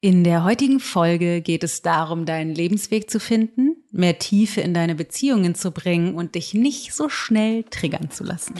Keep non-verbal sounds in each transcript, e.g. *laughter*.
In der heutigen Folge geht es darum, deinen Lebensweg zu finden, mehr Tiefe in deine Beziehungen zu bringen und dich nicht so schnell triggern zu lassen.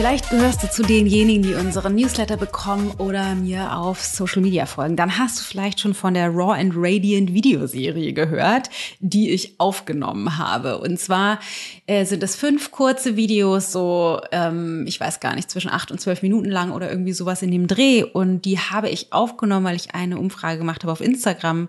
Vielleicht gehörst du zu denjenigen, die unseren Newsletter bekommen oder mir auf Social Media folgen. Dann hast du vielleicht schon von der Raw and Radiant Videoserie gehört, die ich aufgenommen habe. Und zwar äh, sind es fünf kurze Videos, so ähm, ich weiß gar nicht, zwischen acht und zwölf Minuten lang oder irgendwie sowas in dem Dreh. Und die habe ich aufgenommen, weil ich eine Umfrage gemacht habe auf Instagram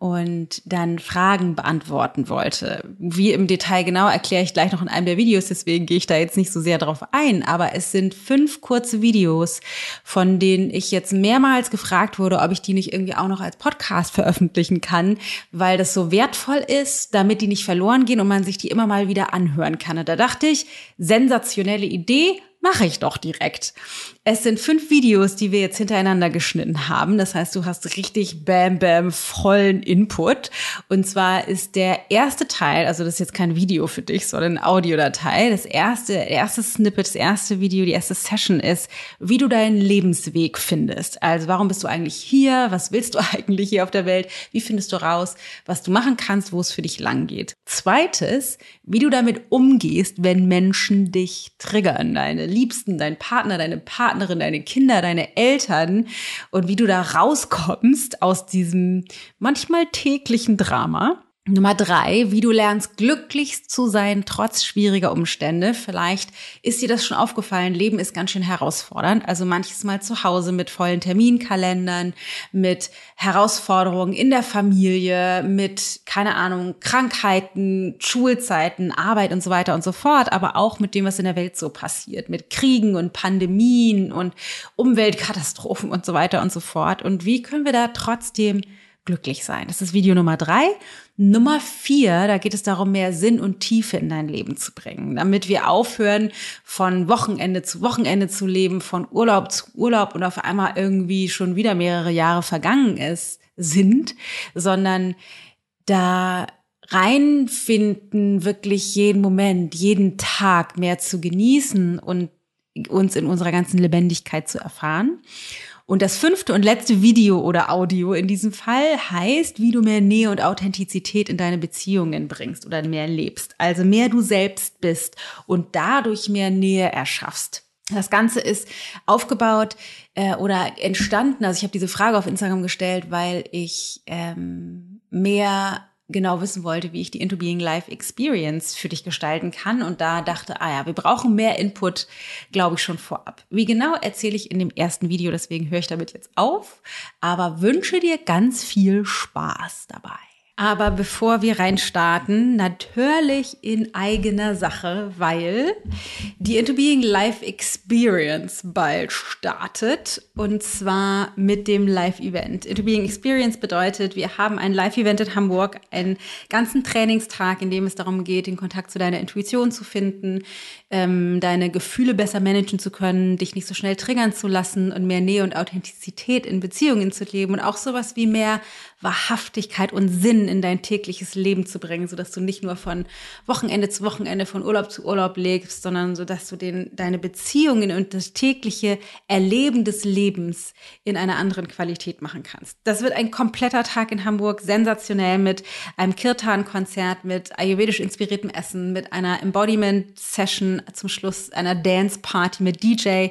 und dann Fragen beantworten wollte. Wie im Detail genau erkläre ich gleich noch in einem der Videos, deswegen gehe ich da jetzt nicht so sehr drauf ein, aber es sind fünf kurze Videos, von denen ich jetzt mehrmals gefragt wurde, ob ich die nicht irgendwie auch noch als Podcast veröffentlichen kann, weil das so wertvoll ist, damit die nicht verloren gehen und man sich die immer mal wieder anhören kann. Und da dachte ich, sensationelle Idee, mache ich doch direkt. Es sind fünf Videos, die wir jetzt hintereinander geschnitten haben. Das heißt, du hast richtig bam, bam, vollen Input. Und zwar ist der erste Teil, also das ist jetzt kein Video für dich, sondern eine Audiodatei. Das erste, erste Snippet, das erste Video, die erste Session ist, wie du deinen Lebensweg findest. Also warum bist du eigentlich hier? Was willst du *laughs* eigentlich hier auf der Welt? Wie findest du raus, was du machen kannst, wo es für dich lang geht? Zweites, wie du damit umgehst, wenn Menschen dich triggern, deine Liebsten, dein Partner, deine Partnerin, deine Kinder, deine Eltern und wie du da rauskommst aus diesem manchmal täglichen Drama. Nummer drei, wie du lernst, glücklich zu sein, trotz schwieriger Umstände. Vielleicht ist dir das schon aufgefallen, Leben ist ganz schön herausfordernd. Also manches Mal zu Hause mit vollen Terminkalendern, mit Herausforderungen in der Familie, mit, keine Ahnung, Krankheiten, Schulzeiten, Arbeit und so weiter und so fort, aber auch mit dem, was in der Welt so passiert, mit Kriegen und Pandemien und Umweltkatastrophen und so weiter und so fort. Und wie können wir da trotzdem glücklich sein. Das ist Video Nummer drei. Nummer vier, da geht es darum, mehr Sinn und Tiefe in dein Leben zu bringen, damit wir aufhören, von Wochenende zu Wochenende zu leben, von Urlaub zu Urlaub und auf einmal irgendwie schon wieder mehrere Jahre vergangen ist, sind, sondern da reinfinden, wirklich jeden Moment, jeden Tag mehr zu genießen und uns in unserer ganzen Lebendigkeit zu erfahren. Und das fünfte und letzte Video oder Audio in diesem Fall heißt, wie du mehr Nähe und Authentizität in deine Beziehungen bringst oder mehr lebst. Also mehr du selbst bist und dadurch mehr Nähe erschaffst. Das Ganze ist aufgebaut äh, oder entstanden. Also ich habe diese Frage auf Instagram gestellt, weil ich ähm, mehr genau wissen wollte, wie ich die Into Being Life Experience für dich gestalten kann. Und da dachte, ah ja, wir brauchen mehr Input, glaube ich, schon vorab. Wie genau erzähle ich in dem ersten Video, deswegen höre ich damit jetzt auf, aber wünsche dir ganz viel Spaß dabei. Aber bevor wir reinstarten, natürlich in eigener Sache, weil die Into Being Live Experience bald startet und zwar mit dem Live-Event. Into Being Experience bedeutet, wir haben ein Live-Event in Hamburg, einen ganzen Trainingstag, in dem es darum geht, den Kontakt zu deiner Intuition zu finden, ähm, deine Gefühle besser managen zu können, dich nicht so schnell triggern zu lassen und mehr Nähe und Authentizität in Beziehungen zu leben und auch sowas wie mehr Wahrhaftigkeit und Sinn in dein tägliches Leben zu bringen, so dass du nicht nur von Wochenende zu Wochenende, von Urlaub zu Urlaub lebst, sondern so dass du den, deine Beziehungen und das tägliche Erleben des Lebens in einer anderen Qualität machen kannst. Das wird ein kompletter Tag in Hamburg, sensationell mit einem Kirtan-Konzert, mit ayurvedisch inspiriertem Essen, mit einer Embodiment-Session zum Schluss, einer Dance-Party mit DJ,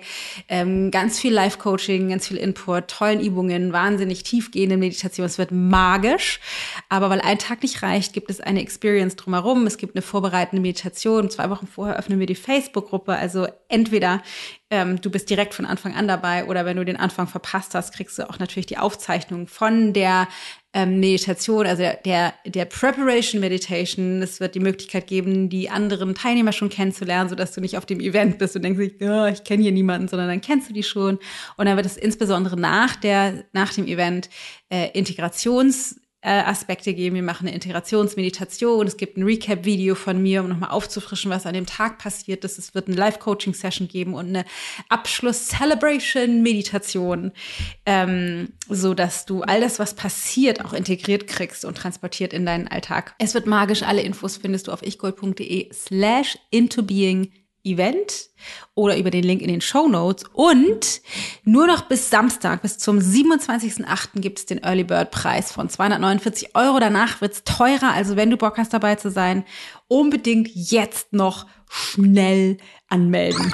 ähm, ganz viel Live-Coaching, ganz viel Input, tollen Übungen, wahnsinnig tiefgehende Meditation. Es wird magisch. Aber weil ein Tag nicht reicht, gibt es eine Experience drumherum. Es gibt eine vorbereitende Meditation. Zwei Wochen vorher öffnen wir die Facebook-Gruppe. Also entweder ähm, du bist direkt von Anfang an dabei oder wenn du den Anfang verpasst hast, kriegst du auch natürlich die Aufzeichnung von der ähm, Meditation, also der, der, Preparation Meditation. Es wird die Möglichkeit geben, die anderen Teilnehmer schon kennenzulernen, sodass du nicht auf dem Event bist und denkst, oh, ich kenne hier niemanden, sondern dann kennst du die schon. Und dann wird es insbesondere nach, der, nach dem Event äh, Integrations- Aspekte geben. Wir machen eine Integrationsmeditation. Es gibt ein Recap-Video von mir, um nochmal aufzufrischen, was an dem Tag passiert ist. Es wird eine Live-Coaching-Session geben und eine Abschluss-Celebration-Meditation, ähm, so dass du all das, was passiert, auch integriert kriegst und transportiert in deinen Alltag. Es wird magisch. Alle Infos findest du auf ichgold.de slash intobeing Event oder über den Link in den Show Notes. Und nur noch bis Samstag, bis zum 27.08. gibt es den Early Bird Preis von 249 Euro. Danach wird's teurer. Also wenn du Bock hast dabei zu sein, unbedingt jetzt noch schnell anmelden.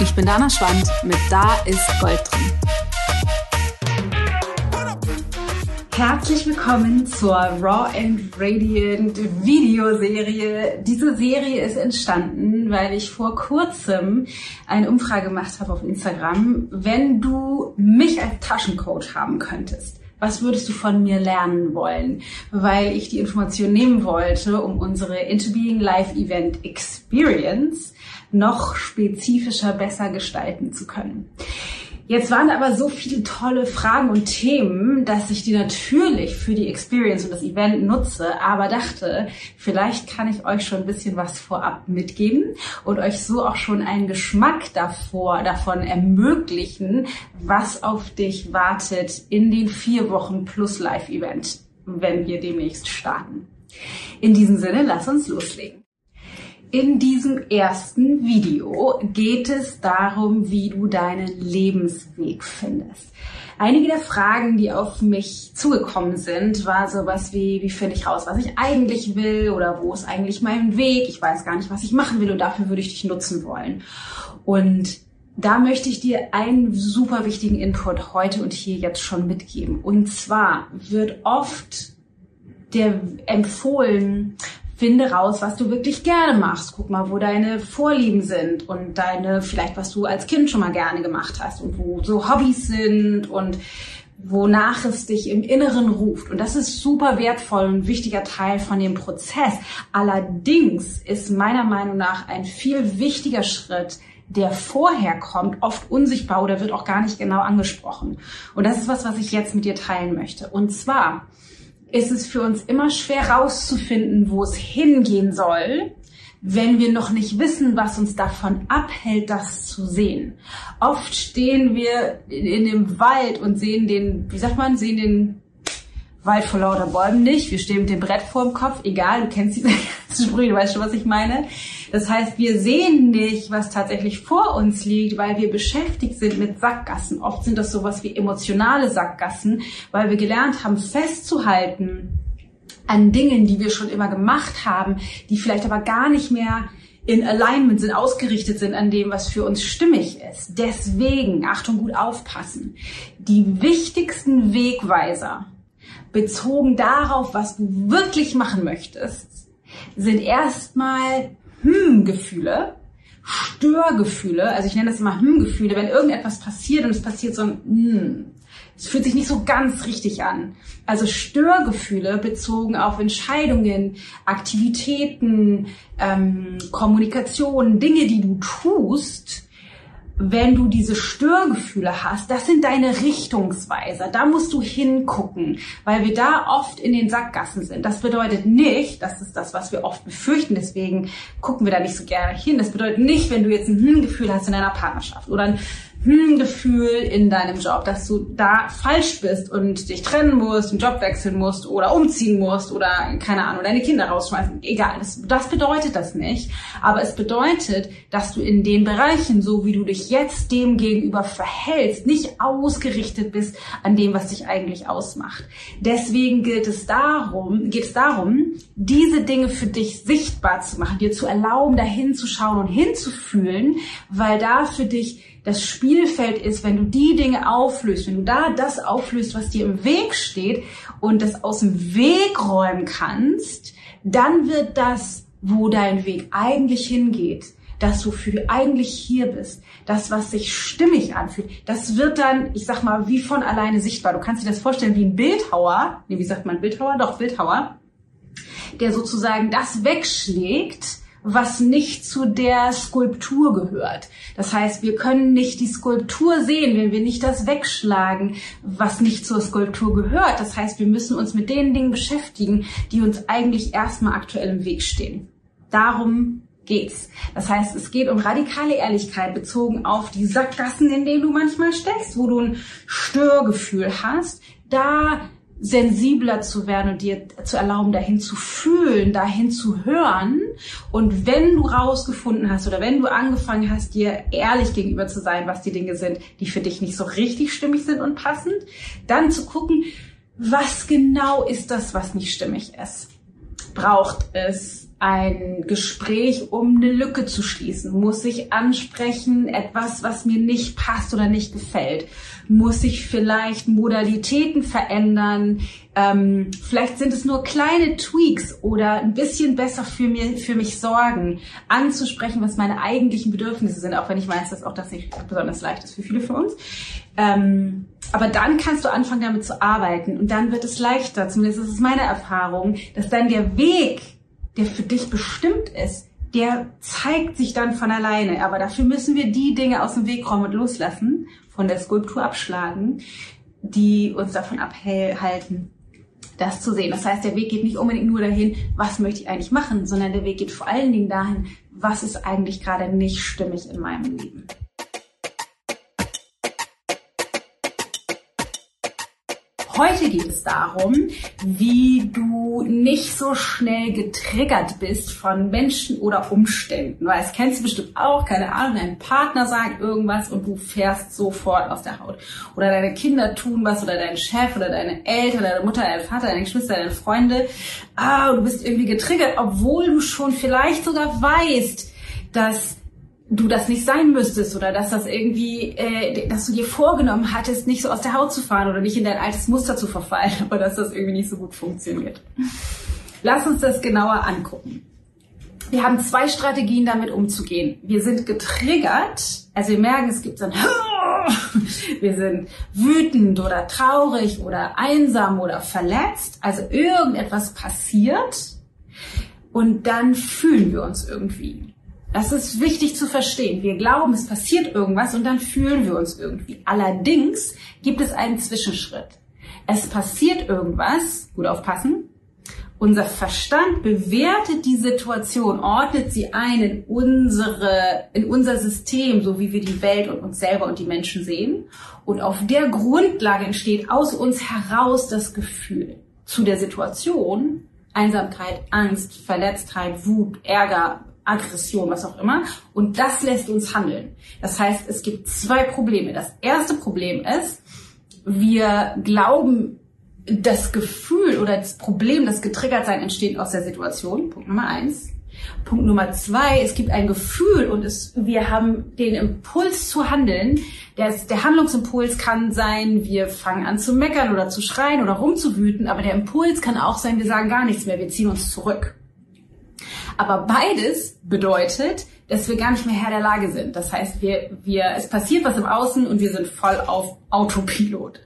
Ich bin Dana Schwand mit Da ist Gold drin. Herzlich willkommen zur Raw and Radiant Videoserie. Diese Serie ist entstanden, weil ich vor kurzem eine Umfrage gemacht habe auf Instagram. Wenn du mich als Taschencoach haben könntest, was würdest du von mir lernen wollen? Weil ich die Information nehmen wollte, um unsere Into Being Live Event Experience noch spezifischer besser gestalten zu können. Jetzt waren aber so viele tolle Fragen und Themen, dass ich die natürlich für die Experience und das Event nutze, aber dachte, vielleicht kann ich euch schon ein bisschen was vorab mitgeben und euch so auch schon einen Geschmack davor, davon ermöglichen, was auf dich wartet in den vier Wochen plus Live-Event, wenn wir demnächst starten. In diesem Sinne, lass uns loslegen. In diesem ersten Video geht es darum, wie du deinen Lebensweg findest. Einige der Fragen, die auf mich zugekommen sind, war sowas wie, wie finde ich raus, was ich eigentlich will oder wo ist eigentlich mein Weg? Ich weiß gar nicht, was ich machen will und dafür würde ich dich nutzen wollen. Und da möchte ich dir einen super wichtigen Input heute und hier jetzt schon mitgeben. Und zwar wird oft der empfohlen, finde raus, was du wirklich gerne machst. Guck mal, wo deine Vorlieben sind und deine, vielleicht was du als Kind schon mal gerne gemacht hast und wo so Hobbys sind und wonach es dich im Inneren ruft. Und das ist super wertvoll und wichtiger Teil von dem Prozess. Allerdings ist meiner Meinung nach ein viel wichtiger Schritt, der vorher kommt, oft unsichtbar oder wird auch gar nicht genau angesprochen. Und das ist was, was ich jetzt mit dir teilen möchte. Und zwar, ist es für uns immer schwer rauszufinden, wo es hingehen soll, wenn wir noch nicht wissen, was uns davon abhält, das zu sehen. Oft stehen wir in dem Wald und sehen den, wie sagt man, sehen den Wald vor lauter Bäumen nicht. Wir stehen mit dem Brett vor dem Kopf, egal, du kennst diese du weißt schon, was ich meine. Das heißt, wir sehen nicht, was tatsächlich vor uns liegt, weil wir beschäftigt sind mit Sackgassen. Oft sind das sowas wie emotionale Sackgassen, weil wir gelernt haben, festzuhalten an Dingen, die wir schon immer gemacht haben, die vielleicht aber gar nicht mehr in Alignment sind, ausgerichtet sind an dem, was für uns stimmig ist. Deswegen, Achtung, gut aufpassen. Die wichtigsten Wegweiser bezogen darauf, was du wirklich machen möchtest, sind erstmal Hm-Gefühle, Störgefühle, also ich nenne das immer Hm-Gefühle, wenn irgendetwas passiert und es passiert so ein Hm. Es fühlt sich nicht so ganz richtig an. Also Störgefühle bezogen auf Entscheidungen, Aktivitäten, ähm, Kommunikation, Dinge, die du tust, wenn du diese Störgefühle hast, das sind deine Richtungsweiser. Da musst du hingucken, weil wir da oft in den Sackgassen sind. Das bedeutet nicht, das ist das, was wir oft befürchten, deswegen gucken wir da nicht so gerne hin. Das bedeutet nicht, wenn du jetzt ein Hm-Gefühl hast in deiner Partnerschaft oder ein hm, Gefühl in deinem Job, dass du da falsch bist und dich trennen musst, einen Job wechseln musst oder umziehen musst oder keine Ahnung, deine Kinder rausschmeißen. Egal, das, das bedeutet das nicht. Aber es bedeutet, dass du in den Bereichen, so wie du dich jetzt dem gegenüber verhältst, nicht ausgerichtet bist an dem, was dich eigentlich ausmacht. Deswegen gilt es darum, geht es darum, diese Dinge für dich sichtbar zu machen, dir zu erlauben, dahin zu schauen und hinzufühlen, weil da für dich das Spielfeld ist, wenn du die Dinge auflöst, wenn du da das auflöst, was dir im Weg steht und das aus dem Weg räumen kannst, dann wird das, wo dein Weg eigentlich hingeht, das, wofür du eigentlich hier bist, das, was sich stimmig anfühlt, das wird dann, ich sag mal, wie von alleine sichtbar. Du kannst dir das vorstellen wie ein Bildhauer, nee, wie sagt man Bildhauer? Doch, Bildhauer, der sozusagen das wegschlägt, was nicht zu der Skulptur gehört. Das heißt, wir können nicht die Skulptur sehen, wenn wir nicht das wegschlagen, was nicht zur Skulptur gehört. Das heißt, wir müssen uns mit den Dingen beschäftigen, die uns eigentlich erstmal aktuell im Weg stehen. Darum geht's. Das heißt, es geht um radikale Ehrlichkeit bezogen auf die Sackgassen, in denen du manchmal steckst, wo du ein Störgefühl hast. Da sensibler zu werden und dir zu erlauben, dahin zu fühlen, dahin zu hören. Und wenn du rausgefunden hast oder wenn du angefangen hast, dir ehrlich gegenüber zu sein, was die Dinge sind, die für dich nicht so richtig stimmig sind und passend, dann zu gucken, was genau ist das, was nicht stimmig ist. Braucht es ein Gespräch, um eine Lücke zu schließen? Muss ich ansprechen etwas, was mir nicht passt oder nicht gefällt? Muss ich vielleicht Modalitäten verändern? Ähm, vielleicht sind es nur kleine Tweaks oder ein bisschen besser für, mir, für mich sorgen, anzusprechen, was meine eigentlichen Bedürfnisse sind, auch wenn ich weiß, dass auch das nicht besonders leicht ist für viele von uns. Ähm, aber dann kannst du anfangen, damit zu arbeiten und dann wird es leichter, zumindest ist es meine Erfahrung, dass dann der Weg der für dich bestimmt ist, der zeigt sich dann von alleine. Aber dafür müssen wir die Dinge aus dem Weg räumen und loslassen, von der Skulptur abschlagen, die uns davon abhalten, das zu sehen. Das heißt, der Weg geht nicht unbedingt nur dahin, was möchte ich eigentlich machen, sondern der Weg geht vor allen Dingen dahin, was ist eigentlich gerade nicht stimmig in meinem Leben. Heute geht es darum, wie du nicht so schnell getriggert bist von Menschen oder Umständen. Weil es kennst du bestimmt auch, keine Ahnung, dein Partner sagt irgendwas und du fährst sofort aus der Haut. Oder deine Kinder tun was oder dein Chef oder deine Eltern, deine Mutter, dein Vater, deine Geschwister, deine Freunde. Ah, du bist irgendwie getriggert, obwohl du schon vielleicht sogar weißt, dass du das nicht sein müsstest oder dass das irgendwie, äh, dass du dir vorgenommen hattest, nicht so aus der Haut zu fahren oder nicht in dein altes Muster zu verfallen, *laughs* aber dass das irgendwie nicht so gut funktioniert. Lass uns das genauer angucken. Wir haben zwei Strategien, damit umzugehen. Wir sind getriggert, also wir merken, es gibt so ein *laughs* wir sind wütend oder traurig oder einsam oder verletzt, also irgendetwas passiert und dann fühlen wir uns irgendwie. Das ist wichtig zu verstehen. Wir glauben, es passiert irgendwas und dann fühlen wir uns irgendwie. Allerdings gibt es einen Zwischenschritt. Es passiert irgendwas, gut aufpassen. Unser Verstand bewertet die Situation, ordnet sie ein in unsere, in unser System, so wie wir die Welt und uns selber und die Menschen sehen. Und auf der Grundlage entsteht aus uns heraus das Gefühl zu der Situation, Einsamkeit, Angst, Verletztheit, Wut, Ärger, Aggression, was auch immer. Und das lässt uns handeln. Das heißt, es gibt zwei Probleme. Das erste Problem ist, wir glauben, das Gefühl oder das Problem, das getriggert sein, entsteht aus der Situation. Punkt Nummer eins. Punkt Nummer zwei, es gibt ein Gefühl und es, wir haben den Impuls zu handeln. Der, der Handlungsimpuls kann sein, wir fangen an zu meckern oder zu schreien oder rumzuwüten, aber der Impuls kann auch sein, wir sagen gar nichts mehr, wir ziehen uns zurück. Aber beides bedeutet, dass wir gar nicht mehr Herr der Lage sind. Das heißt, wir, wir, es passiert was im Außen und wir sind voll auf Autopilot.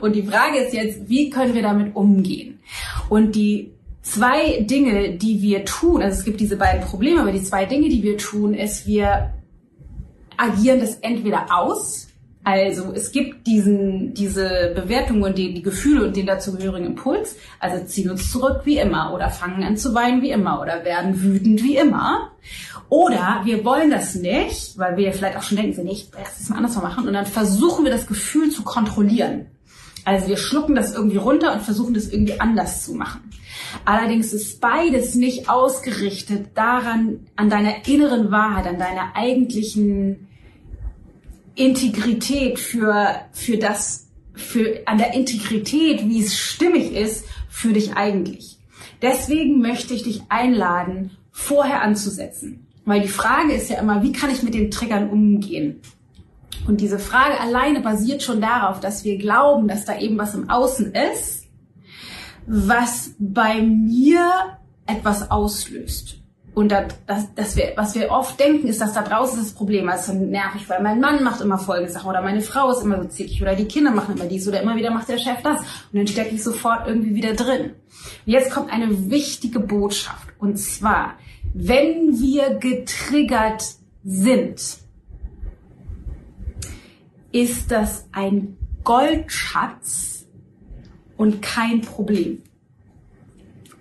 Und die Frage ist jetzt, wie können wir damit umgehen? Und die zwei Dinge, die wir tun, also es gibt diese beiden Probleme, aber die zwei Dinge, die wir tun, ist, wir agieren das entweder aus, also es gibt diesen, diese Bewertung und die, die Gefühle und den dazugehörigen Impuls, also ziehen uns zurück wie immer oder fangen an zu weinen wie immer oder werden wütend wie immer. Oder wir wollen das nicht, weil wir vielleicht auch schon denken, nee, ich werde das mal anders machen und dann versuchen wir das Gefühl zu kontrollieren. Also wir schlucken das irgendwie runter und versuchen das irgendwie anders zu machen. Allerdings ist beides nicht ausgerichtet daran, an deiner inneren Wahrheit, an deiner eigentlichen Integrität, für, für das, für, an der Integrität, wie es stimmig ist, für dich eigentlich. Deswegen möchte ich dich einladen, vorher anzusetzen. Weil die Frage ist ja immer, wie kann ich mit den Triggern umgehen? Und diese Frage alleine basiert schon darauf, dass wir glauben, dass da eben was im Außen ist, was bei mir etwas auslöst. Und das, das, das wir, was wir oft denken, ist, dass da draußen das Problem ist. Also nervig, weil mein Mann macht immer folgende Sachen oder meine Frau ist immer so zickig oder die Kinder machen immer dies oder immer wieder macht der Chef das. Und dann stecke ich sofort irgendwie wieder drin. Jetzt kommt eine wichtige Botschaft. Und zwar, wenn wir getriggert sind, ist das ein Goldschatz und kein Problem.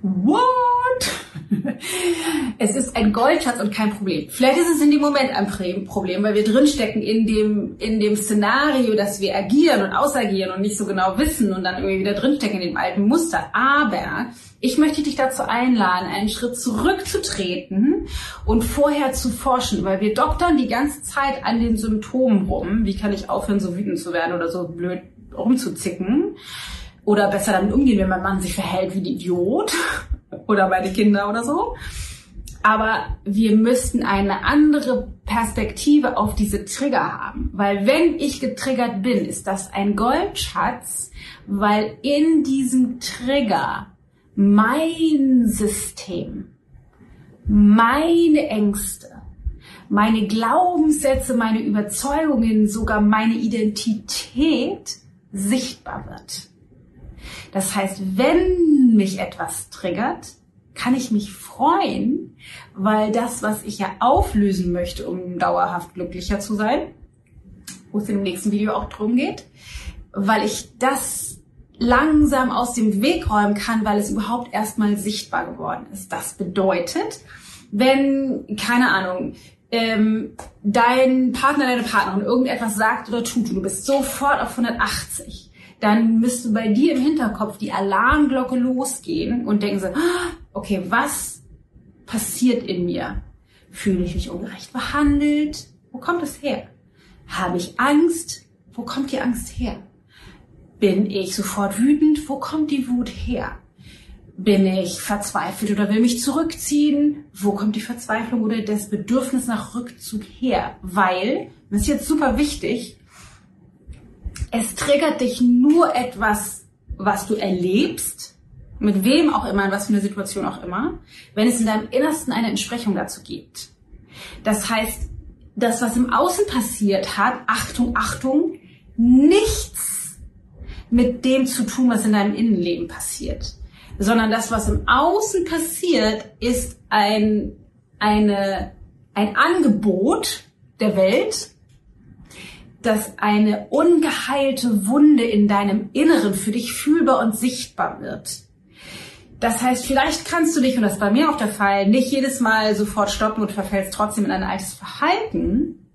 What? *laughs* es ist ein Goldschatz und kein Problem. Vielleicht ist es in dem Moment ein Problem, weil wir drinstecken in dem, in dem Szenario, dass wir agieren und ausagieren und nicht so genau wissen und dann irgendwie wieder drinstecken in dem alten Muster. Aber ich möchte dich dazu einladen, einen Schritt zurückzutreten und vorher zu forschen, weil wir doktern die ganze Zeit an den Symptomen rum. Wie kann ich aufhören, so wütend zu werden oder so blöd rumzuzicken? Oder besser damit umgehen, wenn mein Mann sich verhält wie ein Idiot *laughs* oder meine Kinder oder so. Aber wir müssten eine andere Perspektive auf diese Trigger haben. Weil wenn ich getriggert bin, ist das ein Goldschatz, weil in diesem Trigger mein System, meine Ängste, meine Glaubenssätze, meine Überzeugungen, sogar meine Identität sichtbar wird. Das heißt, wenn mich etwas triggert, kann ich mich freuen, weil das, was ich ja auflösen möchte, um dauerhaft glücklicher zu sein, wo es im nächsten Video auch drum geht, weil ich das langsam aus dem Weg räumen kann, weil es überhaupt erstmal sichtbar geworden ist. Das bedeutet, wenn, keine Ahnung, ähm, dein Partner, deine Partnerin irgendetwas sagt oder tut und du bist sofort auf 180, dann müsste bei dir im Hinterkopf die Alarmglocke losgehen und denken so, ah, okay, was passiert in mir? Fühle ich mich ungerecht behandelt? Wo kommt es her? Habe ich Angst? Wo kommt die Angst her? Bin ich sofort wütend? Wo kommt die Wut her? Bin ich verzweifelt oder will mich zurückziehen? Wo kommt die Verzweiflung oder das Bedürfnis nach Rückzug her? Weil, das ist jetzt super wichtig, es triggert dich nur etwas, was du erlebst, mit wem auch immer, in was für eine Situation auch immer, wenn es in deinem Innersten eine Entsprechung dazu gibt. Das heißt, das, was im Außen passiert hat, Achtung, Achtung, nichts mit dem zu tun, was in deinem Innenleben passiert. Sondern das, was im Außen passiert, ist ein, eine, ein Angebot der Welt, dass eine ungeheilte Wunde in deinem Inneren für dich fühlbar und sichtbar wird. Das heißt, vielleicht kannst du dich, und das ist bei mir auch der Fall, nicht jedes Mal sofort stoppen und verfällst trotzdem in ein altes Verhalten.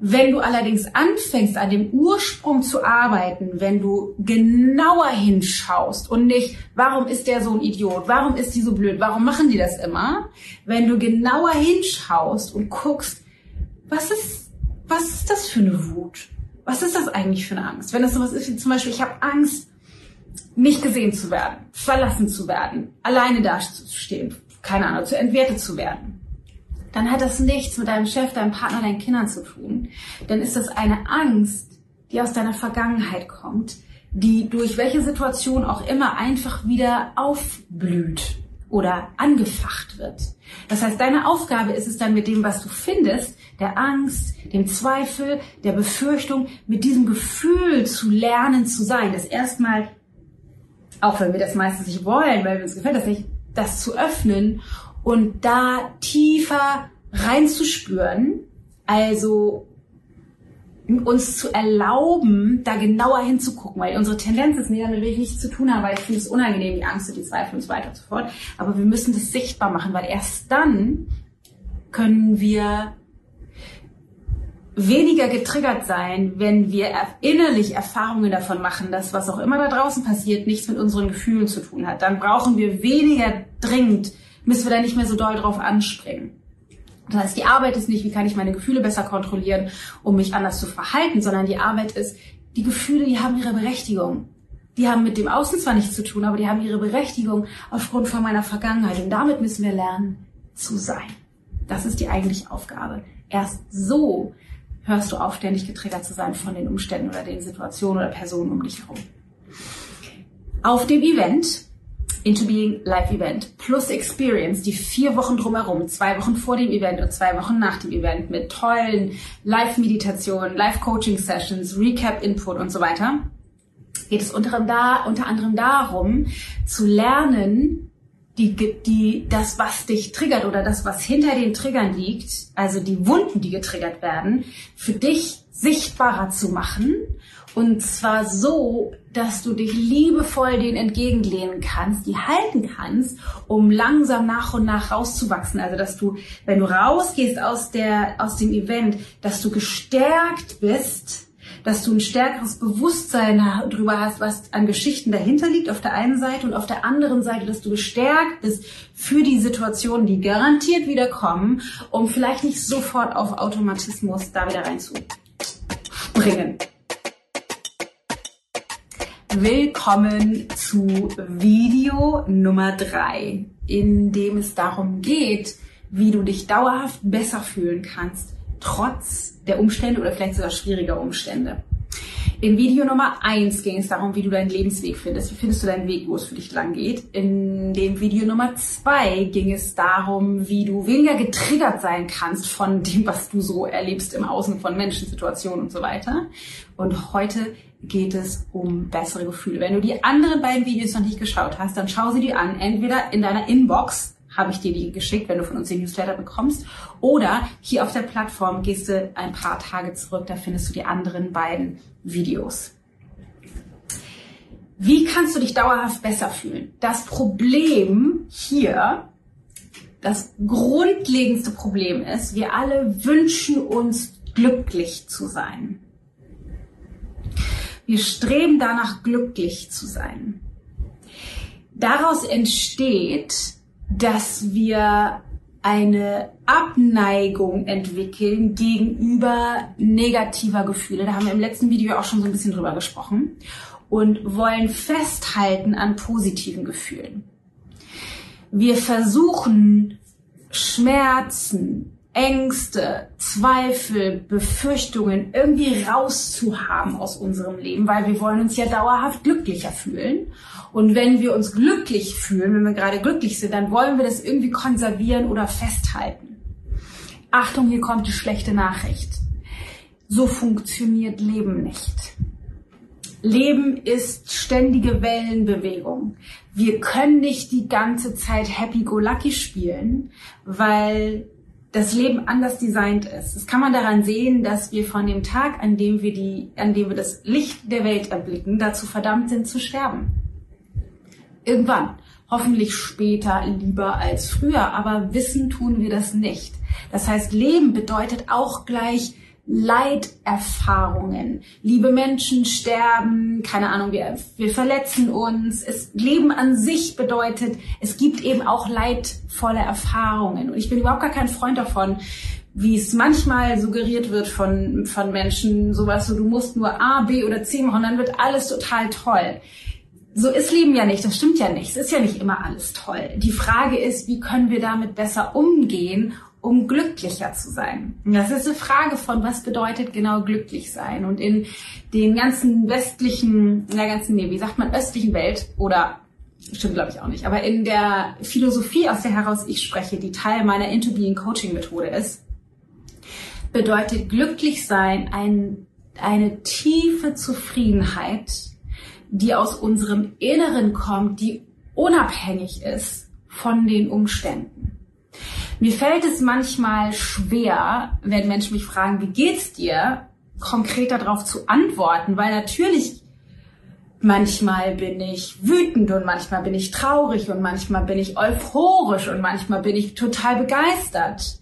Wenn du allerdings anfängst, an dem Ursprung zu arbeiten, wenn du genauer hinschaust und nicht, warum ist der so ein Idiot, warum ist die so blöd, warum machen die das immer, wenn du genauer hinschaust und guckst, was ist was ist das für eine Wut? Was ist das eigentlich für eine Angst? Wenn das sowas ist wie zum Beispiel, ich habe Angst, nicht gesehen zu werden, verlassen zu werden, alleine dazustehen, keine Ahnung, zu entwertet zu werden, dann hat das nichts mit deinem Chef, deinem Partner, deinen Kindern zu tun. Dann ist das eine Angst, die aus deiner Vergangenheit kommt, die durch welche Situation auch immer einfach wieder aufblüht oder angefacht wird. Das heißt, deine Aufgabe ist es dann mit dem, was du findest, der Angst, dem Zweifel, der Befürchtung, mit diesem Gefühl zu lernen zu sein. Das erstmal, auch wenn wir das meistens nicht wollen, weil uns gefällt das nicht, das zu öffnen und da tiefer reinzuspüren. Also uns zu erlauben, da genauer hinzugucken, weil unsere Tendenz ist, nee, damit will ich nichts zu tun haben, weil ich finde es unangenehm, die Angst und die Zweifel und so weiter und so fort. Aber wir müssen das sichtbar machen, weil erst dann können wir weniger getriggert sein, wenn wir innerlich Erfahrungen davon machen, dass was auch immer da draußen passiert, nichts mit unseren Gefühlen zu tun hat. Dann brauchen wir weniger dringend, müssen wir da nicht mehr so doll drauf anspringen. Das heißt, die Arbeit ist nicht, wie kann ich meine Gefühle besser kontrollieren, um mich anders zu verhalten, sondern die Arbeit ist, die Gefühle, die haben ihre Berechtigung. Die haben mit dem Außen zwar nichts zu tun, aber die haben ihre Berechtigung aufgrund von meiner Vergangenheit. Und damit müssen wir lernen zu sein. Das ist die eigentliche Aufgabe. Erst so hörst du auf, ständig getriggert zu sein von den Umständen oder den Situationen oder Personen um dich herum. Auf dem Event, Into Being Live Event plus Experience, die vier Wochen drumherum, zwei Wochen vor dem Event und zwei Wochen nach dem Event mit tollen Live-Meditationen, Live-Coaching-Sessions, Recap-Input und so weiter, geht es unter, unter anderem darum, zu lernen, die, die, das, was dich triggert oder das, was hinter den Triggern liegt, also die Wunden, die getriggert werden, für dich sichtbarer zu machen. Und zwar so, dass du dich liebevoll denen entgegenlehnen kannst, die halten kannst, um langsam nach und nach rauszuwachsen. Also, dass du, wenn du rausgehst aus der, aus dem Event, dass du gestärkt bist, dass du ein stärkeres Bewusstsein darüber hast, was an Geschichten dahinter liegt auf der einen Seite und auf der anderen Seite, dass du gestärkt bist für die Situationen, die garantiert wieder kommen, um vielleicht nicht sofort auf Automatismus da wieder reinzuspringen. Willkommen zu Video Nummer drei, in dem es darum geht, wie du dich dauerhaft besser fühlen kannst, trotz der Umstände oder vielleicht sogar schwieriger Umstände. In Video Nummer eins ging es darum, wie du deinen Lebensweg findest. Wie findest du deinen Weg, wo es für dich lang geht? In dem Video Nummer zwei ging es darum, wie du weniger getriggert sein kannst von dem, was du so erlebst im Außen von Menschen, Situationen und so weiter. Und heute geht es um bessere Gefühle. Wenn du die anderen beiden Videos noch nicht geschaut hast, dann schau sie dir an. Entweder in deiner Inbox habe ich dir die geschickt, wenn du von uns den Newsletter bekommst. Oder hier auf der Plattform gehst du ein paar Tage zurück, da findest du die anderen beiden Videos. Wie kannst du dich dauerhaft besser fühlen? Das Problem hier, das grundlegendste Problem ist, wir alle wünschen uns glücklich zu sein. Wir streben danach, glücklich zu sein. Daraus entsteht, dass wir eine Abneigung entwickeln gegenüber negativer Gefühle. Da haben wir im letzten Video auch schon so ein bisschen drüber gesprochen. Und wollen festhalten an positiven Gefühlen. Wir versuchen Schmerzen, Ängste, Zweifel, Befürchtungen irgendwie rauszuhaben aus unserem Leben, weil wir wollen uns ja dauerhaft glücklicher fühlen. Und wenn wir uns glücklich fühlen, wenn wir gerade glücklich sind, dann wollen wir das irgendwie konservieren oder festhalten. Achtung, hier kommt die schlechte Nachricht. So funktioniert Leben nicht. Leben ist ständige Wellenbewegung. Wir können nicht die ganze Zeit happy-go-lucky spielen, weil das Leben anders designt ist. Das kann man daran sehen, dass wir von dem Tag, an dem wir die, an dem wir das Licht der Welt erblicken, dazu verdammt sind zu sterben. Irgendwann. Hoffentlich später lieber als früher, aber wissen tun wir das nicht. Das heißt, Leben bedeutet auch gleich Leiterfahrungen. Liebe Menschen sterben, keine Ahnung, wir, wir verletzen uns. Es, Leben an sich bedeutet, es gibt eben auch leidvolle Erfahrungen. Und ich bin überhaupt gar kein Freund davon, wie es manchmal suggeriert wird von, von Menschen, sowas so, du musst nur A, B oder C machen, dann wird alles total toll. So ist Leben ja nicht, das stimmt ja nicht. Es ist ja nicht immer alles toll. Die Frage ist, wie können wir damit besser umgehen um glücklicher zu sein? Das ist eine Frage von, was bedeutet genau glücklich sein? Und in den ganzen westlichen, in der ganzen, nee, wie sagt man, östlichen Welt oder stimmt glaube ich auch nicht, aber in der Philosophie, aus der heraus ich spreche, die Teil meiner Into Being Coaching Methode ist, bedeutet glücklich sein ein, eine tiefe Zufriedenheit, die aus unserem Inneren kommt, die unabhängig ist von den Umständen. Mir fällt es manchmal schwer, wenn Menschen mich fragen, wie geht's dir, konkret darauf zu antworten, weil natürlich manchmal bin ich wütend und manchmal bin ich traurig und manchmal bin ich euphorisch und manchmal bin ich total begeistert.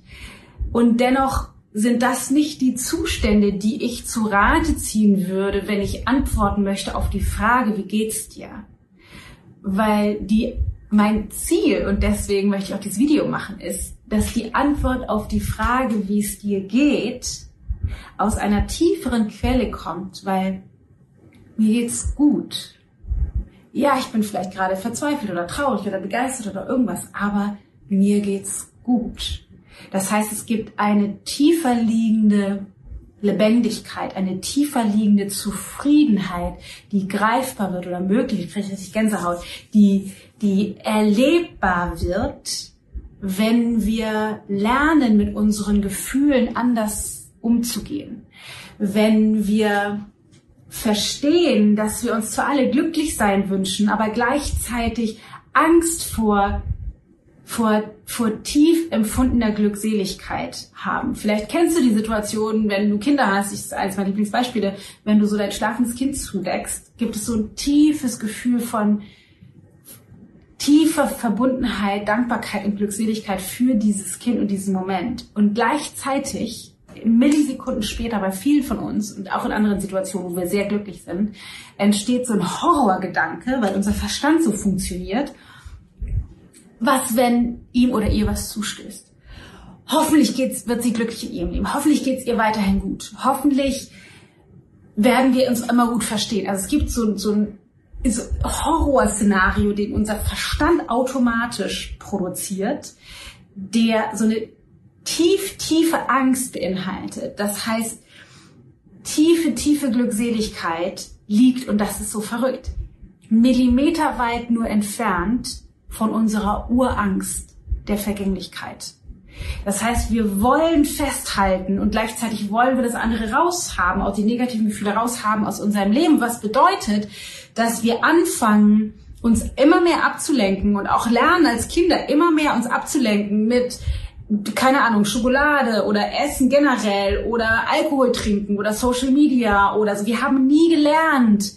Und dennoch sind das nicht die Zustände, die ich zu Rate ziehen würde, wenn ich antworten möchte auf die Frage, wie geht's dir? Weil die mein Ziel, und deswegen möchte ich auch dieses Video machen, ist, dass die Antwort auf die Frage, wie es dir geht, aus einer tieferen Quelle kommt, weil mir geht's gut. Ja, ich bin vielleicht gerade verzweifelt oder traurig oder begeistert oder irgendwas, aber mir geht's gut. Das heißt, es gibt eine tiefer liegende Lebendigkeit, eine tiefer liegende Zufriedenheit, die greifbar wird oder möglich, vielleicht richtig Gänsehaut, die, die erlebbar wird, wenn wir lernen, mit unseren Gefühlen anders umzugehen. Wenn wir verstehen, dass wir uns zwar alle glücklich sein wünschen, aber gleichzeitig Angst vor vor, vor tief empfundener Glückseligkeit haben. Vielleicht kennst du die Situation, wenn du Kinder hast, ich, eines meiner Lieblingsbeispiele, wenn du so dein schlafendes Kind zudeckst, gibt es so ein tiefes Gefühl von tiefer Verbundenheit, Dankbarkeit und Glückseligkeit für dieses Kind und diesen Moment. Und gleichzeitig, Millisekunden später bei vielen von uns und auch in anderen Situationen, wo wir sehr glücklich sind, entsteht so ein Horrorgedanke, weil unser Verstand so funktioniert was, wenn ihm oder ihr was zustößt? Hoffentlich geht's, wird sie glücklich in ihrem Leben. Hoffentlich geht's ihr weiterhin gut. Hoffentlich werden wir uns immer gut verstehen. Also es gibt so, so ein Horrorszenario, den unser Verstand automatisch produziert, der so eine tief, tiefe Angst beinhaltet. Das heißt, tiefe, tiefe Glückseligkeit liegt, und das ist so verrückt, millimeterweit nur entfernt von unserer Urangst der Vergänglichkeit. Das heißt, wir wollen festhalten und gleichzeitig wollen wir das andere raushaben, auch die negativen Gefühle raushaben aus unserem Leben, was bedeutet, dass wir anfangen, uns immer mehr abzulenken und auch lernen als Kinder immer mehr uns abzulenken mit keine Ahnung, Schokolade oder Essen generell oder Alkohol trinken oder Social Media oder so. Wir haben nie gelernt,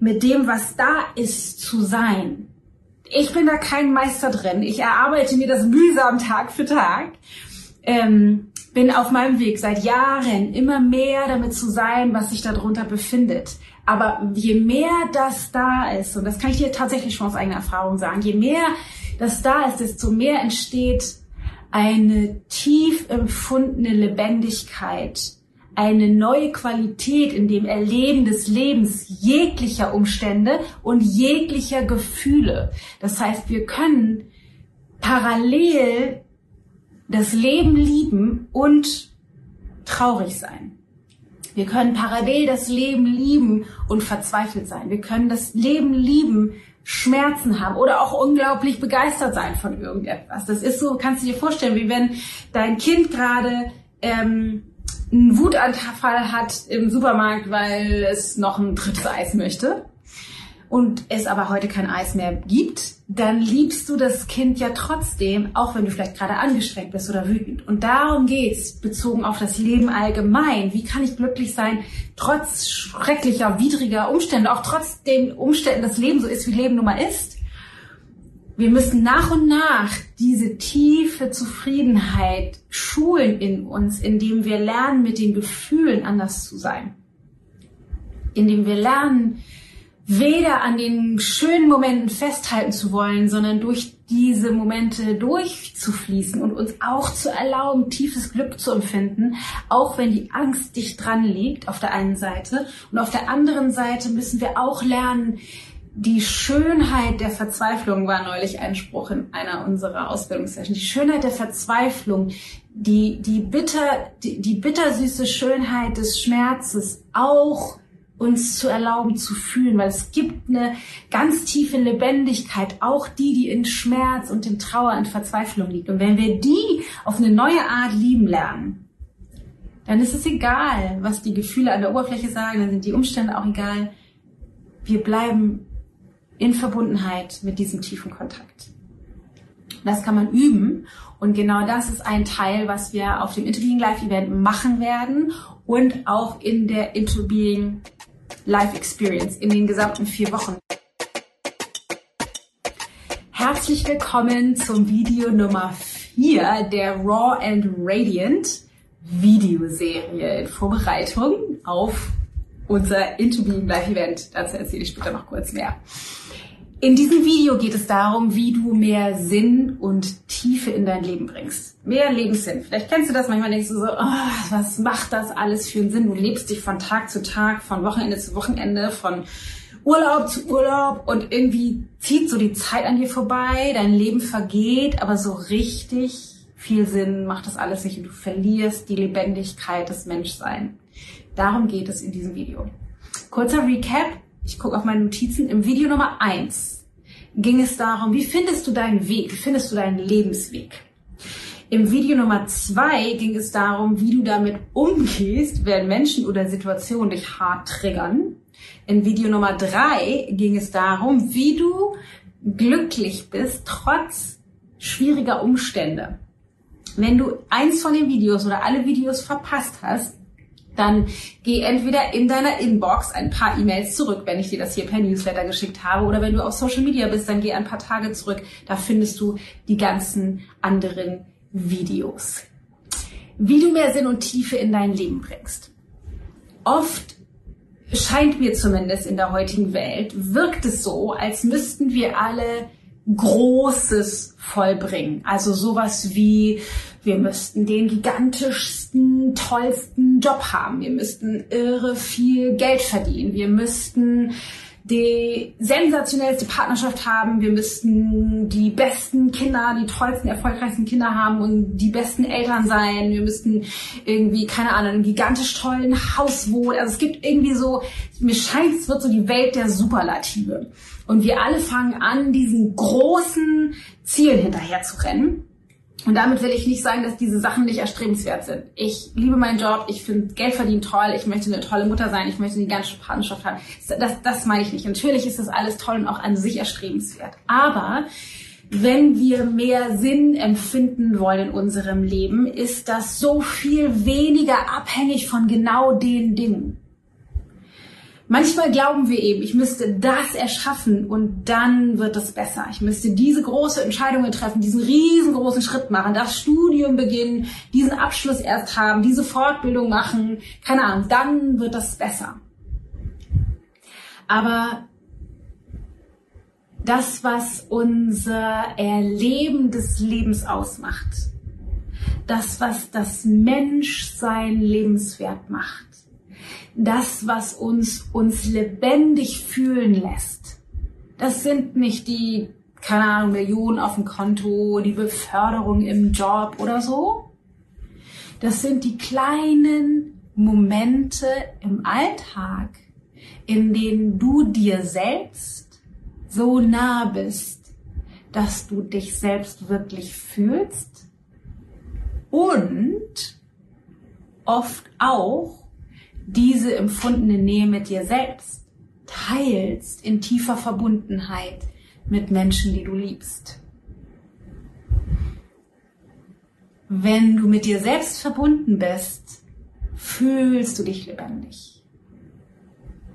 mit dem, was da ist, zu sein ich bin da kein Meister drin. Ich erarbeite mir das mühsam Tag für Tag. Ähm, bin auf meinem Weg seit Jahren immer mehr damit zu sein, was sich darunter befindet. Aber je mehr das da ist, und das kann ich dir tatsächlich schon aus eigener Erfahrung sagen, je mehr das da ist, desto mehr entsteht eine tief empfundene Lebendigkeit eine neue Qualität in dem Erleben des Lebens jeglicher Umstände und jeglicher Gefühle. Das heißt, wir können parallel das Leben lieben und traurig sein. Wir können parallel das Leben lieben und verzweifelt sein. Wir können das Leben lieben, Schmerzen haben oder auch unglaublich begeistert sein von irgendetwas. Das ist so, kannst du dir vorstellen, wie wenn dein Kind gerade ähm, einen Wutanfall hat im Supermarkt, weil es noch ein drittes Eis möchte und es aber heute kein Eis mehr gibt, dann liebst du das Kind ja trotzdem, auch wenn du vielleicht gerade angestrengt bist oder wütend. Und darum geht's, bezogen auf das Leben allgemein. Wie kann ich glücklich sein, trotz schrecklicher, widriger Umstände, auch trotz den Umständen, das Leben so ist, wie Leben nun mal ist? Wir müssen nach und nach diese tiefe Zufriedenheit schulen in uns, indem wir lernen, mit den Gefühlen anders zu sein. Indem wir lernen, weder an den schönen Momenten festhalten zu wollen, sondern durch diese Momente durchzufließen und uns auch zu erlauben, tiefes Glück zu empfinden, auch wenn die Angst dicht dran liegt auf der einen Seite. Und auf der anderen Seite müssen wir auch lernen, die Schönheit der Verzweiflung war neulich ein Spruch in einer unserer Ausbildungssessions. Die Schönheit der Verzweiflung, die, die bitter, die, die bittersüße Schönheit des Schmerzes auch uns zu erlauben zu fühlen, weil es gibt eine ganz tiefe Lebendigkeit, auch die, die in Schmerz und in Trauer und Verzweiflung liegt. Und wenn wir die auf eine neue Art lieben lernen, dann ist es egal, was die Gefühle an der Oberfläche sagen, dann sind die Umstände auch egal. Wir bleiben in Verbundenheit mit diesem tiefen Kontakt. Das kann man üben und genau das ist ein Teil, was wir auf dem Interbeing Live Event machen werden und auch in der Interbeing Live Experience in den gesamten vier Wochen. Herzlich willkommen zum Video Nummer 4 der Raw and Radiant Videoserie in Vorbereitung auf unser Interbeing Live Event. Dazu erzähle ich später noch kurz mehr. In diesem Video geht es darum, wie du mehr Sinn und Tiefe in dein Leben bringst. Mehr Lebenssinn. Vielleicht kennst du das, manchmal denkst du so, oh, was macht das alles für einen Sinn? Du lebst dich von Tag zu Tag, von Wochenende zu Wochenende, von Urlaub zu Urlaub und irgendwie zieht so die Zeit an dir vorbei, dein Leben vergeht, aber so richtig viel Sinn macht das alles nicht und du verlierst die Lebendigkeit des Menschseins. Darum geht es in diesem Video. Kurzer Recap ich gucke auf meine Notizen, im Video Nummer eins ging es darum, wie findest du deinen Weg, wie findest du deinen Lebensweg. Im Video Nummer zwei ging es darum, wie du damit umgehst, wenn Menschen oder Situationen dich hart triggern. In Video Nummer drei ging es darum, wie du glücklich bist, trotz schwieriger Umstände. Wenn du eins von den Videos oder alle Videos verpasst hast, dann geh entweder in deiner Inbox ein paar E-Mails zurück, wenn ich dir das hier per Newsletter geschickt habe, oder wenn du auf Social Media bist, dann geh ein paar Tage zurück. Da findest du die ganzen anderen Videos. Wie du mehr Sinn und Tiefe in dein Leben bringst. Oft scheint mir zumindest in der heutigen Welt, wirkt es so, als müssten wir alle Großes vollbringen. Also sowas wie, wir müssten den gigantischsten, tollsten Job haben. Wir müssten irre viel Geld verdienen. Wir müssten die sensationellste Partnerschaft haben. Wir müssten die besten Kinder, die tollsten, erfolgreichsten Kinder haben und die besten Eltern sein. Wir müssten irgendwie, keine Ahnung, einen gigantisch tollen Haus wohnen. Also es gibt irgendwie so, mir scheint, es wird so die Welt der Superlative. Und wir alle fangen an, diesen großen Zielen hinterher zu rennen. Und damit will ich nicht sagen, dass diese Sachen nicht erstrebenswert sind. Ich liebe meinen Job, ich finde Geld verdienen toll, ich möchte eine tolle Mutter sein, ich möchte eine ganze Partnerschaft haben. Das, das meine ich nicht. Natürlich ist das alles toll und auch an sich erstrebenswert. Aber wenn wir mehr Sinn empfinden wollen in unserem Leben, ist das so viel weniger abhängig von genau den Dingen. Manchmal glauben wir eben, ich müsste das erschaffen und dann wird es besser. Ich müsste diese große Entscheidungen treffen, diesen riesengroßen Schritt machen, das Studium beginnen, diesen Abschluss erst haben, diese Fortbildung machen, keine Ahnung, dann wird das besser. Aber das, was unser Erleben des Lebens ausmacht, das, was das Menschsein lebenswert macht, das, was uns, uns lebendig fühlen lässt. Das sind nicht die, keine Ahnung, Millionen auf dem Konto, die Beförderung im Job oder so. Das sind die kleinen Momente im Alltag, in denen du dir selbst so nah bist, dass du dich selbst wirklich fühlst und oft auch diese empfundene Nähe mit dir selbst teilst in tiefer Verbundenheit mit Menschen, die du liebst. Wenn du mit dir selbst verbunden bist, fühlst du dich lebendig.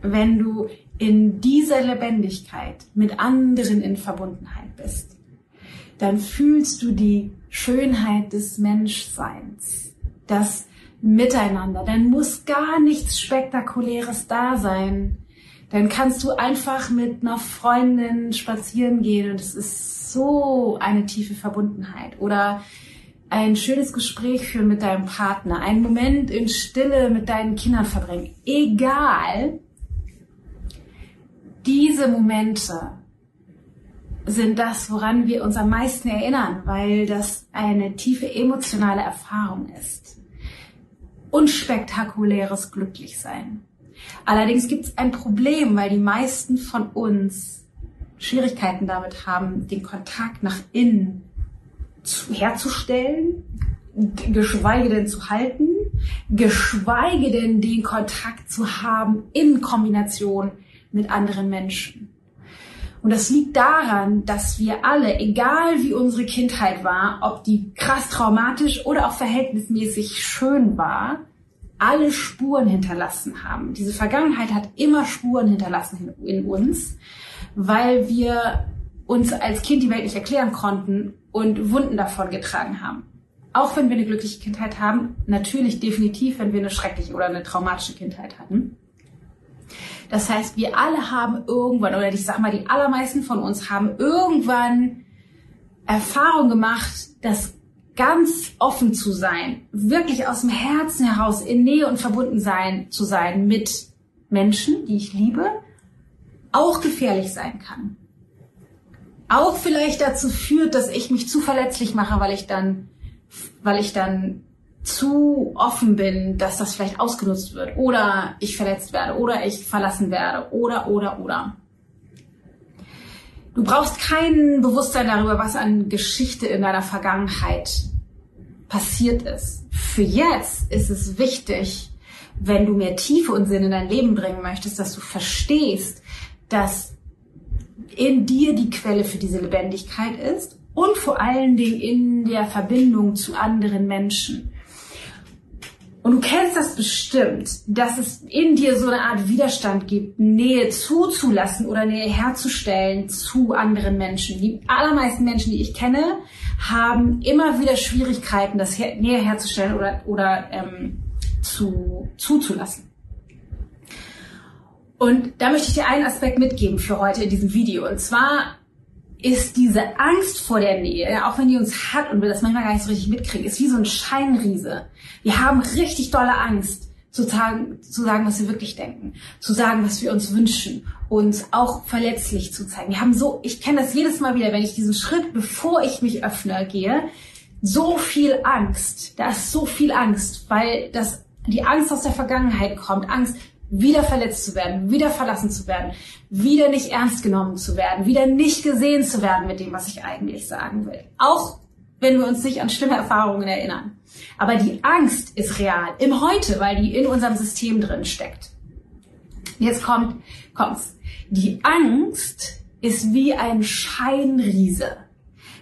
Wenn du in dieser Lebendigkeit mit anderen in Verbundenheit bist, dann fühlst du die Schönheit des Menschseins, das miteinander. Dann muss gar nichts Spektakuläres da sein. Dann kannst du einfach mit einer Freundin spazieren gehen und es ist so eine tiefe Verbundenheit. Oder ein schönes Gespräch führen mit deinem Partner, einen Moment in Stille mit deinen Kindern verbringen. Egal, diese Momente sind das, woran wir uns am meisten erinnern, weil das eine tiefe emotionale Erfahrung ist unspektakuläres Glücklichsein. Allerdings gibt es ein Problem, weil die meisten von uns Schwierigkeiten damit haben, den Kontakt nach innen zu, herzustellen, geschweige denn zu halten, geschweige denn den Kontakt zu haben in Kombination mit anderen Menschen. Und das liegt daran, dass wir alle, egal wie unsere Kindheit war, ob die krass traumatisch oder auch verhältnismäßig schön war, alle Spuren hinterlassen haben. Diese Vergangenheit hat immer Spuren hinterlassen in uns, weil wir uns als Kind die Welt nicht erklären konnten und Wunden davon getragen haben. Auch wenn wir eine glückliche Kindheit haben, natürlich definitiv, wenn wir eine schreckliche oder eine traumatische Kindheit hatten. Das heißt, wir alle haben irgendwann, oder ich sag mal, die allermeisten von uns haben irgendwann Erfahrung gemacht, dass ganz offen zu sein, wirklich aus dem Herzen heraus in Nähe und verbunden sein, zu sein mit Menschen, die ich liebe, auch gefährlich sein kann. Auch vielleicht dazu führt, dass ich mich zu verletzlich mache, weil ich dann, weil ich dann zu offen bin, dass das vielleicht ausgenutzt wird oder ich verletzt werde oder ich verlassen werde oder, oder, oder. Du brauchst kein Bewusstsein darüber, was an Geschichte in deiner Vergangenheit passiert ist. Für jetzt ist es wichtig, wenn du mehr Tiefe und Sinn in dein Leben bringen möchtest, dass du verstehst, dass in dir die Quelle für diese Lebendigkeit ist und vor allen Dingen in der Verbindung zu anderen Menschen. Und du kennst das bestimmt, dass es in dir so eine Art Widerstand gibt, Nähe zuzulassen oder Nähe herzustellen zu anderen Menschen. Die allermeisten Menschen, die ich kenne, haben immer wieder Schwierigkeiten, das Nähe herzustellen oder, oder ähm, zu, zuzulassen. Und da möchte ich dir einen Aspekt mitgeben für heute in diesem Video. Und zwar ist diese Angst vor der Nähe, auch wenn die uns hat und wir das manchmal gar nicht so richtig mitkriegen, ist wie so ein Scheinriese. Wir haben richtig dolle Angst, zu sagen, zu sagen, was wir wirklich denken, zu sagen, was wir uns wünschen, uns auch verletzlich zu zeigen. Wir haben so, ich kenne das jedes Mal wieder, wenn ich diesen Schritt, bevor ich mich öffne, gehe, so viel Angst. Da ist so viel Angst, weil das die Angst aus der Vergangenheit kommt, Angst, wieder verletzt zu werden, wieder verlassen zu werden, wieder nicht ernst genommen zu werden, wieder nicht gesehen zu werden mit dem, was ich eigentlich sagen will. Auch wenn wir uns nicht an schlimme Erfahrungen erinnern. Aber die Angst ist real im Heute, weil die in unserem System drin steckt. Jetzt kommt, kommt's. Die Angst ist wie ein Scheinriese.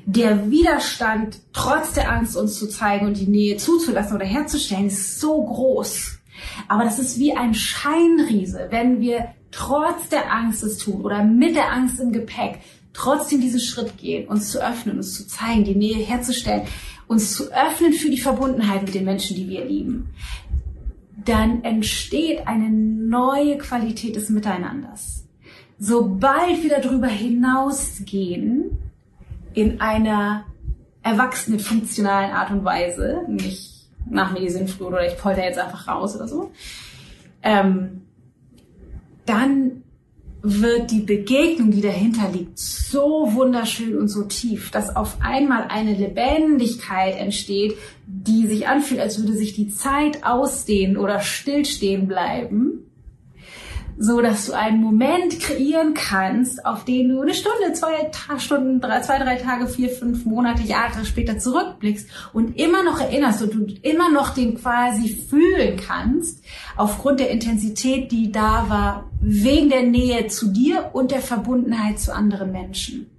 Der Widerstand, trotz der Angst uns zu zeigen und die Nähe zuzulassen oder herzustellen, ist so groß aber das ist wie ein Scheinriese, wenn wir trotz der Angst es tun oder mit der Angst im Gepäck trotzdem diesen Schritt gehen, uns zu öffnen, uns zu zeigen, die Nähe herzustellen, uns zu öffnen für die Verbundenheit mit den Menschen, die wir lieben, dann entsteht eine neue Qualität des Miteinanders. Sobald wir darüber hinausgehen, in einer erwachsenen, funktionalen Art und Weise, nicht nach mir die Sinnflut oder ich polter jetzt einfach raus oder so, ähm, dann wird die Begegnung, die dahinter liegt, so wunderschön und so tief, dass auf einmal eine Lebendigkeit entsteht, die sich anfühlt, als würde sich die Zeit ausdehnen oder stillstehen bleiben so dass du einen Moment kreieren kannst, auf den du eine Stunde, zwei Stunden, drei, zwei, drei Tage, vier, fünf Monate, Jahre später zurückblickst und immer noch erinnerst und du immer noch den quasi fühlen kannst, aufgrund der Intensität, die da war, wegen der Nähe zu dir und der Verbundenheit zu anderen Menschen.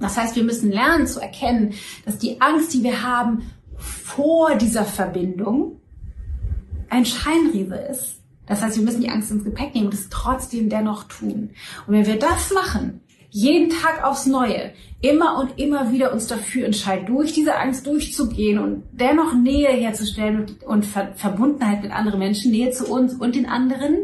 Das heißt, wir müssen lernen zu erkennen, dass die Angst, die wir haben vor dieser Verbindung, ein Scheinriese ist das heißt, wir müssen die Angst ins Gepäck nehmen und es trotzdem dennoch tun. Und wenn wir das machen, jeden Tag aufs Neue, immer und immer wieder uns dafür entscheiden, durch diese Angst durchzugehen und dennoch Nähe herzustellen und, und Ver Verbundenheit mit anderen Menschen, Nähe zu uns und den anderen,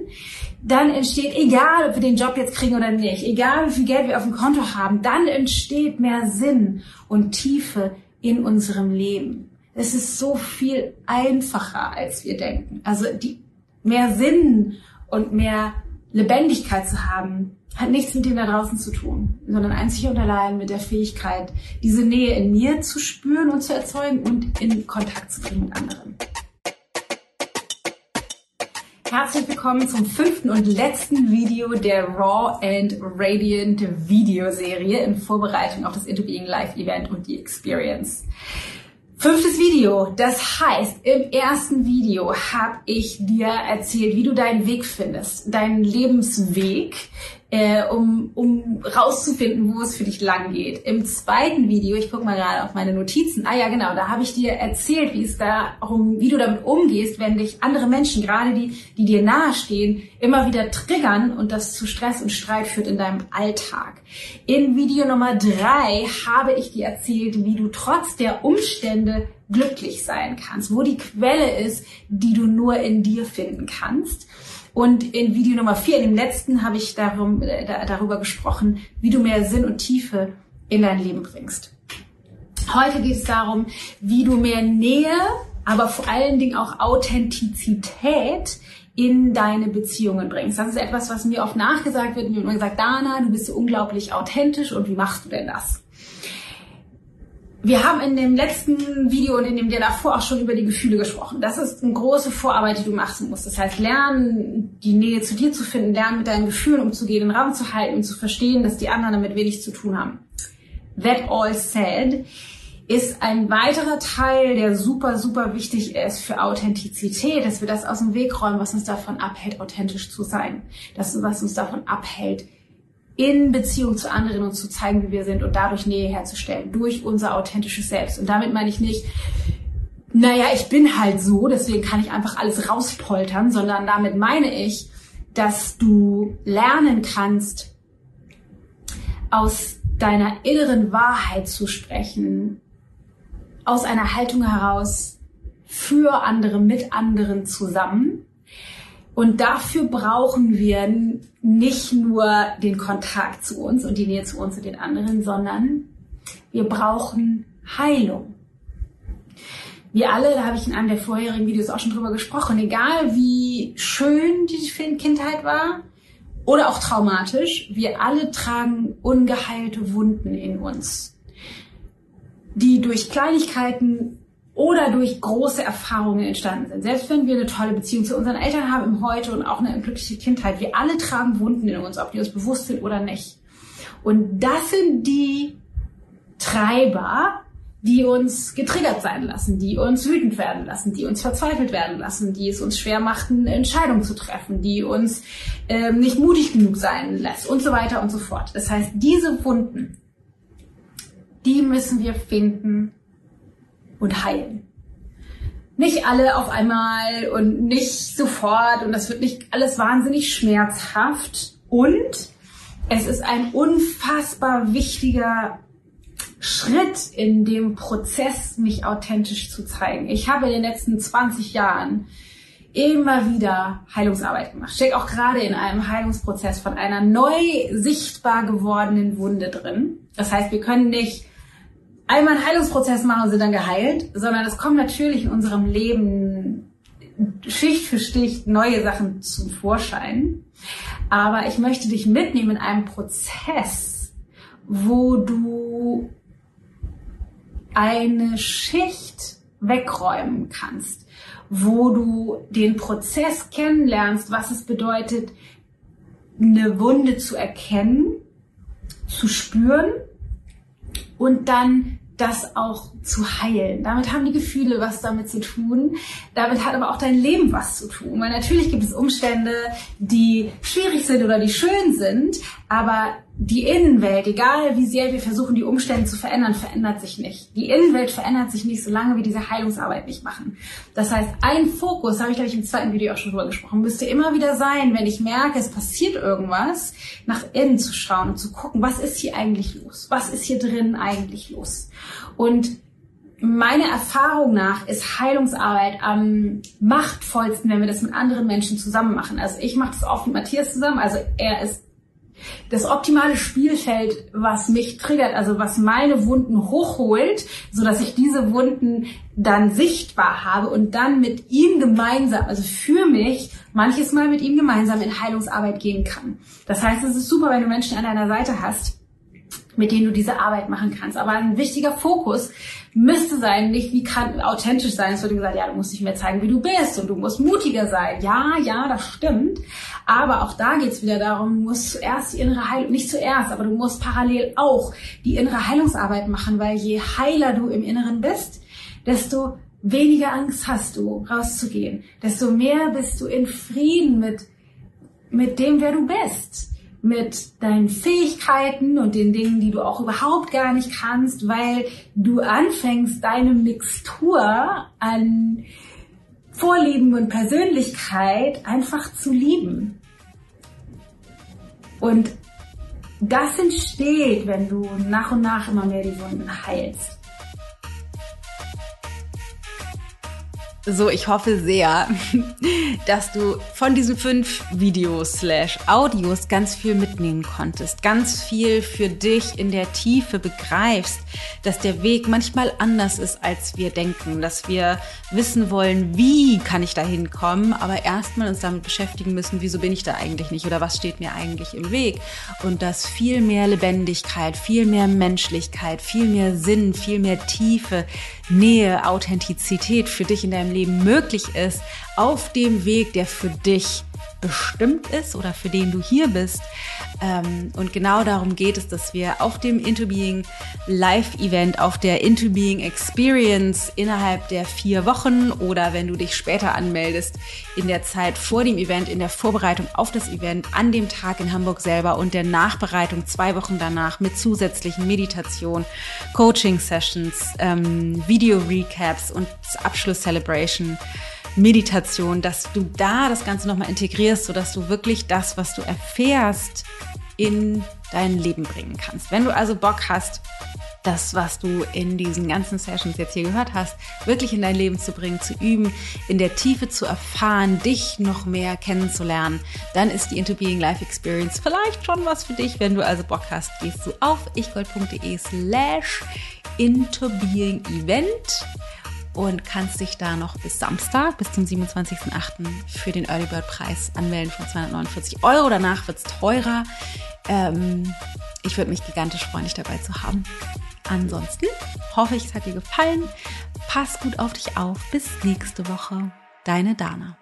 dann entsteht, egal ob wir den Job jetzt kriegen oder nicht, egal wie viel Geld wir auf dem Konto haben, dann entsteht mehr Sinn und Tiefe in unserem Leben. Es ist so viel einfacher, als wir denken. Also die mehr Sinn und mehr Lebendigkeit zu haben, hat nichts mit dem da draußen zu tun, sondern einzig und allein mit der Fähigkeit, diese Nähe in mir zu spüren und zu erzeugen und in Kontakt zu bringen mit anderen. Herzlich willkommen zum fünften und letzten Video der Raw and Radiant Videoserie in Vorbereitung auf das Into Being Live Event und die Experience. Fünftes Video. Das heißt, im ersten Video habe ich dir erzählt, wie du deinen Weg findest, deinen Lebensweg, äh, um, um rauszufinden, wo es für dich lang geht. Im zweiten Video, ich gucke mal gerade auf meine Notizen, ah ja genau, da habe ich dir erzählt, wie es da um, wie du damit umgehst, wenn dich andere Menschen, gerade die, die dir nahestehen, immer wieder triggern und das zu Stress und Streit führt in deinem Alltag. In Video Nummer drei habe ich dir erzählt, wie du trotz der Umstände glücklich sein kannst, wo die Quelle ist, die du nur in dir finden kannst. Und in Video Nummer vier, in dem letzten, habe ich darum, äh, darüber gesprochen, wie du mehr Sinn und Tiefe in dein Leben bringst. Heute geht es darum, wie du mehr Nähe, aber vor allen Dingen auch Authentizität in deine Beziehungen bringst. Das ist etwas, was mir oft nachgesagt wird. Mir immer gesagt, Dana, du bist so unglaublich authentisch und wie machst du denn das? Wir haben in dem letzten Video und in dem der davor auch schon über die Gefühle gesprochen. Das ist eine große Vorarbeit, die du machen musst. Das heißt, lernen, die Nähe zu dir zu finden, lernen, mit deinen Gefühlen umzugehen, den Raum zu halten und zu verstehen, dass die anderen damit wenig zu tun haben. That all said ist ein weiterer Teil, der super, super wichtig ist für Authentizität, dass wir das aus dem Weg räumen, was uns davon abhält, authentisch zu sein. Das, was uns davon abhält, in Beziehung zu anderen uns zu zeigen, wie wir sind und dadurch Nähe herzustellen, durch unser authentisches Selbst. Und damit meine ich nicht, naja, ich bin halt so, deswegen kann ich einfach alles rauspoltern, sondern damit meine ich, dass du lernen kannst, aus deiner inneren Wahrheit zu sprechen, aus einer Haltung heraus für andere, mit anderen zusammen. Und dafür brauchen wir nicht nur den Kontakt zu uns und die Nähe zu uns und den anderen, sondern wir brauchen Heilung. Wir alle, da habe ich in einem der vorherigen Videos auch schon drüber gesprochen, egal wie schön die Kindheit war oder auch traumatisch, wir alle tragen ungeheilte Wunden in uns, die durch Kleinigkeiten oder durch große Erfahrungen entstanden sind. Selbst wenn wir eine tolle Beziehung zu unseren Eltern haben im Heute und auch eine glückliche Kindheit, wir alle tragen Wunden in uns, ob die uns bewusst sind oder nicht. Und das sind die Treiber, die uns getriggert sein lassen, die uns wütend werden lassen, die uns verzweifelt werden lassen, die es uns schwer machten, Entscheidungen zu treffen, die uns ähm, nicht mutig genug sein lässt und so weiter und so fort. Das heißt, diese Wunden, die müssen wir finden und heilen. Nicht alle auf einmal und nicht sofort und das wird nicht alles wahnsinnig schmerzhaft und es ist ein unfassbar wichtiger Schritt in dem Prozess, mich authentisch zu zeigen. Ich habe in den letzten 20 Jahren immer wieder Heilungsarbeit gemacht. Steck auch gerade in einem Heilungsprozess von einer neu sichtbar gewordenen Wunde drin. Das heißt, wir können nicht einmal einen Heilungsprozess machen und sind dann geheilt, sondern es kommen natürlich in unserem Leben Schicht für Schicht neue Sachen zum Vorschein. Aber ich möchte dich mitnehmen in einem Prozess, wo du eine Schicht wegräumen kannst, wo du den Prozess kennenlernst, was es bedeutet, eine Wunde zu erkennen, zu spüren und dann das auch zu heilen. Damit haben die Gefühle was damit zu tun. Damit hat aber auch dein Leben was zu tun. Weil natürlich gibt es Umstände, die schwierig sind oder die schön sind, aber die Innenwelt, egal wie sehr wir versuchen, die Umstände zu verändern, verändert sich nicht. Die Innenwelt verändert sich nicht, solange wir diese Heilungsarbeit nicht machen. Das heißt, ein Fokus, habe ich glaube ich im zweiten Video auch schon drüber gesprochen, müsste immer wieder sein, wenn ich merke, es passiert irgendwas, nach innen zu schauen und zu gucken, was ist hier eigentlich los? Was ist hier drin eigentlich los? Und meiner Erfahrung nach ist Heilungsarbeit am machtvollsten, wenn wir das mit anderen Menschen zusammen machen. Also ich mache das oft mit Matthias zusammen. Also er ist das optimale Spielfeld, was mich triggert, also was meine Wunden hochholt, so dass ich diese Wunden dann sichtbar habe und dann mit ihm gemeinsam, also für mich, manches Mal mit ihm gemeinsam in Heilungsarbeit gehen kann. Das heißt, es ist super, wenn du Menschen an deiner Seite hast, mit denen du diese Arbeit machen kannst. Aber ein wichtiger Fokus müsste sein, nicht wie kann authentisch sein. Es wurde gesagt, ja, du musst nicht mehr zeigen, wie du bist und du musst mutiger sein. Ja, ja, das stimmt. Aber auch da geht es wieder darum, du musst zuerst die innere Heilung, nicht zuerst, aber du musst parallel auch die innere Heilungsarbeit machen, weil je heiler du im Inneren bist, desto weniger Angst hast du, rauszugehen. Desto mehr bist du in Frieden mit, mit dem, wer du bist mit deinen Fähigkeiten und den Dingen, die du auch überhaupt gar nicht kannst, weil du anfängst, deine Mixtur an Vorlieben und Persönlichkeit einfach zu lieben. Und das entsteht, wenn du nach und nach immer mehr die Wunden heilst. So, ich hoffe sehr, *laughs* dass du von diesen fünf Videos slash Audios ganz viel mitnehmen konntest, ganz viel für dich in der Tiefe begreifst, dass der Weg manchmal anders ist, als wir denken, dass wir wissen wollen, wie kann ich da hinkommen, aber erstmal uns damit beschäftigen müssen, wieso bin ich da eigentlich nicht oder was steht mir eigentlich im Weg. Und dass viel mehr Lebendigkeit, viel mehr Menschlichkeit, viel mehr Sinn, viel mehr Tiefe, Nähe, Authentizität für dich in deinem Leben möglich ist, auf dem Weg, der für dich bestimmt ist oder für den du hier bist. Ähm, und genau darum geht es, dass wir auf dem Into Being Live Event, auf der Into Being Experience innerhalb der vier Wochen oder wenn du dich später anmeldest, in der Zeit vor dem Event, in der Vorbereitung auf das Event, an dem Tag in Hamburg selber und der Nachbereitung zwei Wochen danach mit zusätzlichen Meditation, Coaching Sessions, ähm, Video Recaps und Abschluss Celebration Meditation, dass du da das Ganze nochmal integrierst, sodass du wirklich das, was du erfährst, in dein Leben bringen kannst. Wenn du also Bock hast, das, was du in diesen ganzen Sessions jetzt hier gehört hast, wirklich in dein Leben zu bringen, zu üben, in der Tiefe zu erfahren, dich noch mehr kennenzulernen, dann ist die Into Being Life Experience vielleicht schon was für dich. Wenn du also Bock hast, gehst du auf ichgold.de slash Into Being Event und kannst dich da noch bis Samstag, bis zum 27.08. für den Early Bird Preis anmelden von 249 Euro. Danach wird es teurer. Ähm, ich würde mich gigantisch freuen, dich dabei zu haben. Ansonsten hoffe ich, es hat dir gefallen. Pass gut auf dich auf. Bis nächste Woche. Deine Dana.